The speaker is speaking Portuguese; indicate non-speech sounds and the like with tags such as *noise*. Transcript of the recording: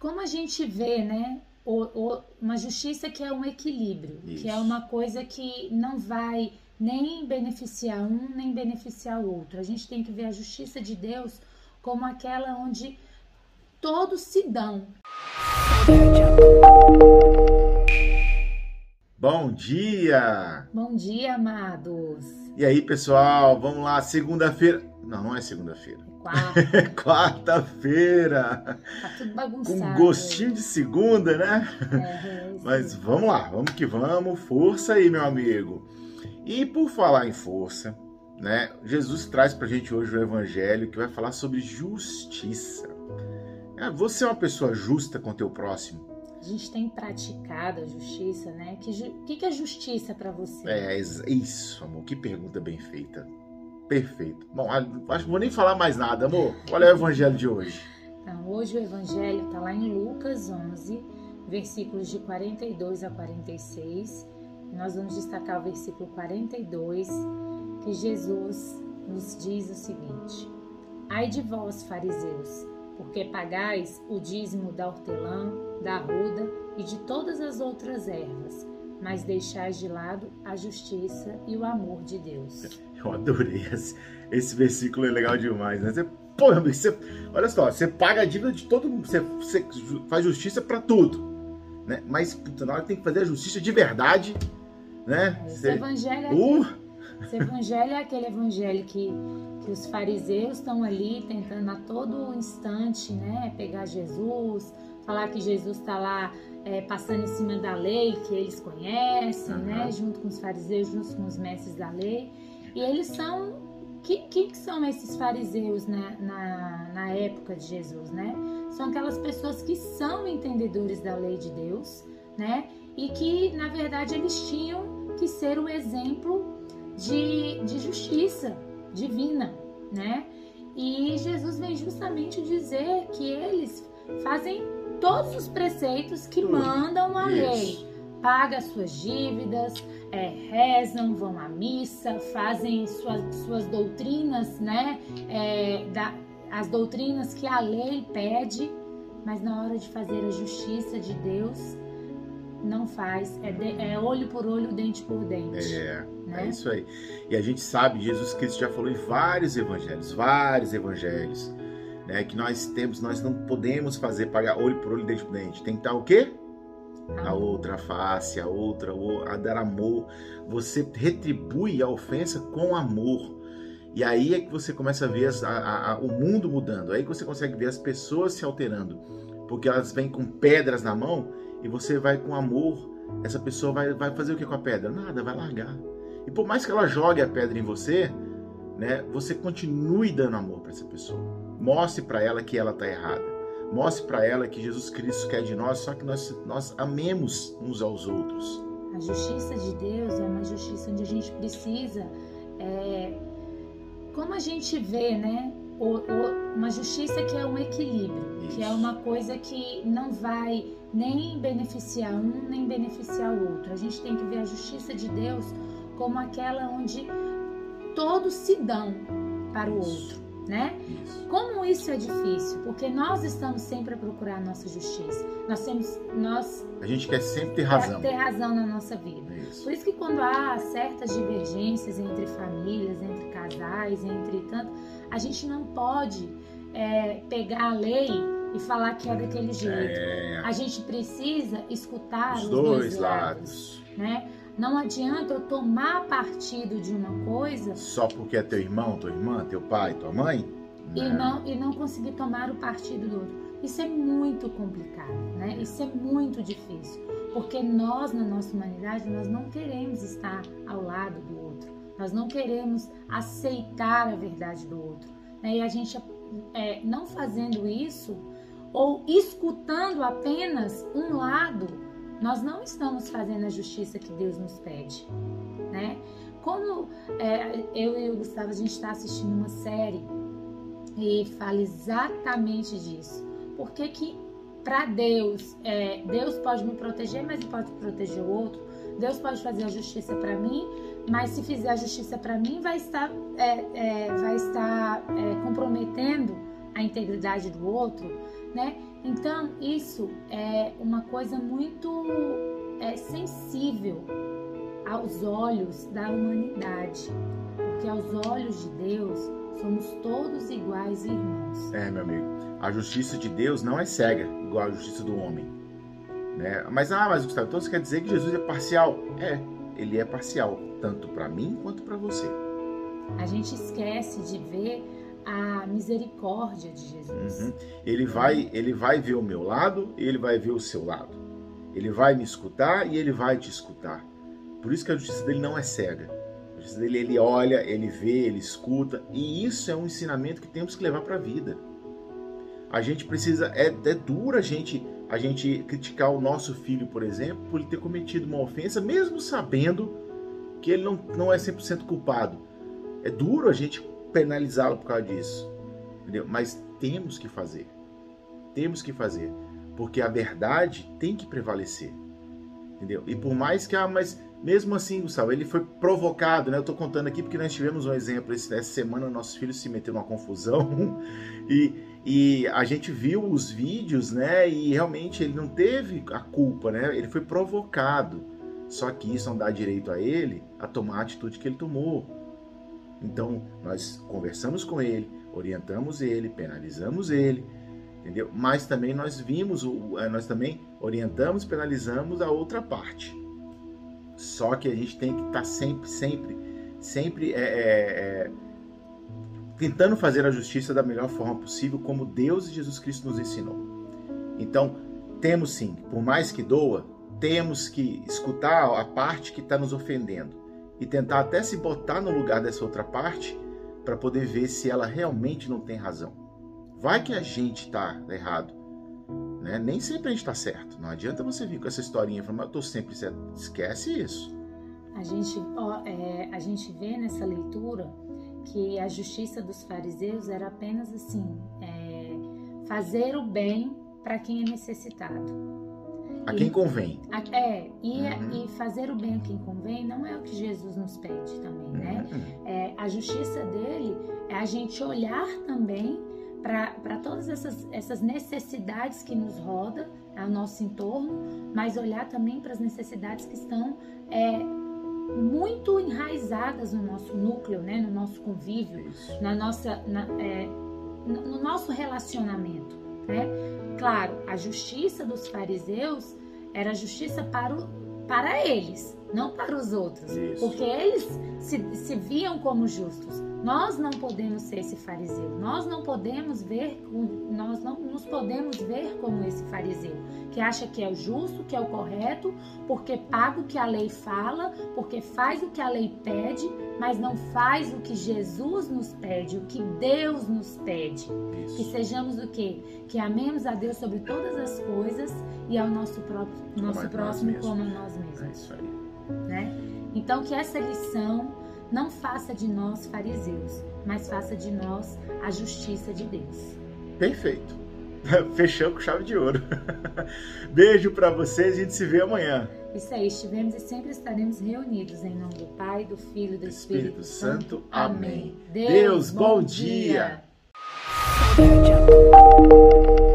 como a gente vê, né? O, o, uma justiça que é um equilíbrio, Isso. que é uma coisa que não vai nem beneficiar um, nem beneficiar o outro. A gente tem que ver a justiça de Deus como aquela onde todos se dão. Bom dia! Bom dia, amados. E aí, pessoal, vamos lá, segunda-feira. Não, não é segunda-feira. Quarta, É *laughs* quarta-feira. tá tudo Com bagunçado. gostinho de segunda, né? É, é, Mas vamos lá, vamos que vamos. Força aí, meu amigo. E por falar em força, né? Jesus traz pra gente hoje o evangelho que vai falar sobre justiça. Ah, Você é uma pessoa justa com teu próximo? A gente tem praticado a justiça, né? O que, que é justiça para você? É is- isso, amor. Que pergunta bem feita. Perfeito. Bom, acho que vou nem falar mais nada, amor. Qual é o evangelho de hoje? Então, hoje o evangelho está lá em Lucas 11, versículos de 42 a 46. Nós vamos destacar o versículo 42, que Jesus nos diz o seguinte: Ai de vós, fariseus, porque pagais o dízimo da hortelã, da arruda e de todas as outras ervas, mas deixais de lado a justiça e o amor de Deus. *laughs* Eu adorei esse, esse versículo, é legal demais, né? Você, pô, amigo, você, olha só, você paga a dívida de todo mundo, você, você faz justiça pra tudo, né? Mas, puta, na hora tem que fazer a justiça de verdade, né? Esse Você, evangelho é uh, Esse evangelho é aquele evangelho que, que os fariseus estão ali tentando a todo instante, né, pegar Jesus, falar que Jesus está lá é, passando em cima da lei que eles conhecem, Aham. né, junto com os fariseus, junto com os mestres da lei. E eles são que, que são esses fariseus né, na, na época de Jesus, né? São aquelas pessoas que são entendedores da lei de Deus, né? E que, na verdade, eles tinham que ser o exemplo de, de justiça divina, né? E Jesus vem justamente dizer que eles fazem todos os preceitos que Tudo. mandam a lei. isso. Paga as suas dívidas, é, rezam, vão à missa, fazem suas, suas doutrinas, né? É, da- as doutrinas que a lei pede, mas na hora de fazer a justiça de Deus, não faz. É, de- é olho por olho, dente por dente. É, né? é isso aí. E a gente sabe, Jesus Cristo já falou em vários evangelhos, vários evangelhos, né? Que nós temos, nós não podemos fazer pagar olho por olho, dente por dente. Tem que estar o quê? a outra face, a outra, a dar amor. Você retribui a ofensa com amor. E aí é que você começa a ver as- a- a- o mundo mudando. Aí que você consegue ver as pessoas se alterando. Porque elas vêm com pedras na mão e você vai com amor. Essa pessoa vai, vai fazer o que com a pedra? Nada, vai largar. E por mais que ela jogue a pedra em você, né, você continue dando amor para essa pessoa. Mostre para ela que ela está errada. Mostre para ela que Jesus Cristo quer de nós, só que nós, nós amemos uns aos outros. A justiça de Deus é uma justiça onde a gente precisa, é, como a gente vê, né? O- o- uma justiça que é um equilíbrio, que é Isso. uma coisa que não vai nem beneficiar um nem beneficiar o outro. A gente tem que ver a justiça de Deus como aquela onde todos se dão para o outro, né? Como isso é difícil, porque nós estamos sempre a procurar a nossa justiça. Nós temos, nós A gente quer sempre ter razão. ter razão na nossa vida. Isso. Por isso que quando há certas divergências entre famílias, entre casais, entre tanto, a gente não pode é, pegar a lei e falar que é daquele jeito. É, A gente precisa escutar os os, dois lados, lados. né? Não adianta eu tomar partido de uma coisa Só porque é teu irmão, tua irmã, teu pai, tua mãe? e não, e não conseguir tomar o partido do outro. Isso é muito complicado, né? Isso é muito difícil, porque nós, na nossa humanidade, nós não queremos estar ao lado do outro, nós não queremos aceitar a verdade do outro. Né? E a gente, é, não fazendo isso, ou escutando apenas um lado, nós não estamos fazendo a justiça que Deus nos pede, né? Como é, eu e o Gustavo, a gente está assistindo uma série e fala exatamente disso. Por que que para Deus, é, Deus pode me proteger, mas não pode proteger o outro? Deus pode fazer a justiça para mim, mas se fizer a justiça para mim, vai estar, é, é, vai estar é, comprometendo a integridade do outro, né? Então, isso é uma coisa muito é, sensível aos olhos da humanidade, porque aos olhos de Deus somos todos iguais irmãos. É, meu amigo. A justiça de Deus não é cega, igual a justiça do homem. Né? Mas, ah, mas Gustavo, então você quer dizer que Jesus é parcial? É, ele é parcial, tanto para mim quanto para você. A gente esquece de ver a misericórdia de Jesus. Uhum. Ele vai, ele vai ver o meu lado e ele vai ver o seu lado. Ele vai me escutar e ele vai te escutar. Por isso que a justiça dele não é cega. A justiça dele ele olha, ele vê, ele escuta e isso é um ensinamento que temos que levar para a vida. A gente precisa é, é duro a gente a gente criticar o nosso filho, por exemplo, por ele ter cometido uma ofensa, mesmo sabendo que ele não, não é 100% culpado. É duro a gente penalizá-lo por causa disso. Entendeu? Mas temos que fazer. Temos que fazer. Porque a verdade tem que prevalecer. Entendeu? E por mais que, ah, mas mesmo assim, Gustavo, ele foi provocado, né? Eu tô contando aqui porque nós tivemos um exemplo essa semana, nossos filhos se meteram numa confusão *laughs* e, e a gente viu os vídeos, né? E realmente ele não teve a culpa, né? Ele foi provocado. Só que isso não dá direito a ele a tomar a atitude que ele tomou. Então, nós conversamos com ele, orientamos ele, penalizamos ele, entendeu? Mas também nós vimos, eh, nós também orientamos, penalizamos a outra parte. Só que a gente tem que estar tá sempre, sempre, sempre é, é, tentando fazer a justiça da melhor forma possível, como Deus e Jesus Cristo nos ensinou. Então, temos sim, por mais que doa, temos que escutar a parte que está nos ofendendo e tentar até se botar no lugar dessa outra parte para poder ver se ela realmente não tem razão. Vai que a gente está errado. Né? Nem sempre a gente está certo. Não adianta você vir com essa historinha e falar, eu estou sempre certo. Esquece isso. A gente, ó, é, a gente vê nessa leitura que a justiça dos fariseus era apenas assim: é, fazer o bem para quem é necessitado. A quem convém. A, é, e, uhum. e, fazer o bem a quem convém não é o que Jesus nos pede também, né? Uhum. É, a justiça dele é a gente olhar também para todas essas, essas necessidades que nos roda ao nosso entorno, mas olhar também para as necessidades que estão é, muito enraizadas no nosso núcleo, né? no nosso convívio, Isso. na nossa, na, é, no nosso relacionamento. Né? Claro, a justiça dos fariseus era justiça para, o, para eles, não para os outros, Isso. porque eles se, se viam como justos. Nós não podemos ser esse fariseu. Nós não podemos ver, nós não nos podemos ver como esse fariseu, que acha que é o justo, que é o correto, porque paga o que a lei fala, porque faz o que a lei pede, mas não faz o que Jesus nos pede, o que Deus nos pede. Isso. Que sejamos o quê? Que amemos a Deus sobre todas as coisas e ao nosso próprio, nosso próximo como a nós mesmos. É isso aí. Né? Então que essa lição não faça de nós fariseus, mas faça de nós a justiça de Deus. Perfeito. *laughs* Fechou com chave de ouro. *laughs* Beijo para vocês e a gente se vê amanhã. Isso aí, estivemos e sempre estaremos reunidos em nome do Pai, do Filho e do Espírito, Espírito Santo. Santo. Amém. Deus, Deus bom dia. dia.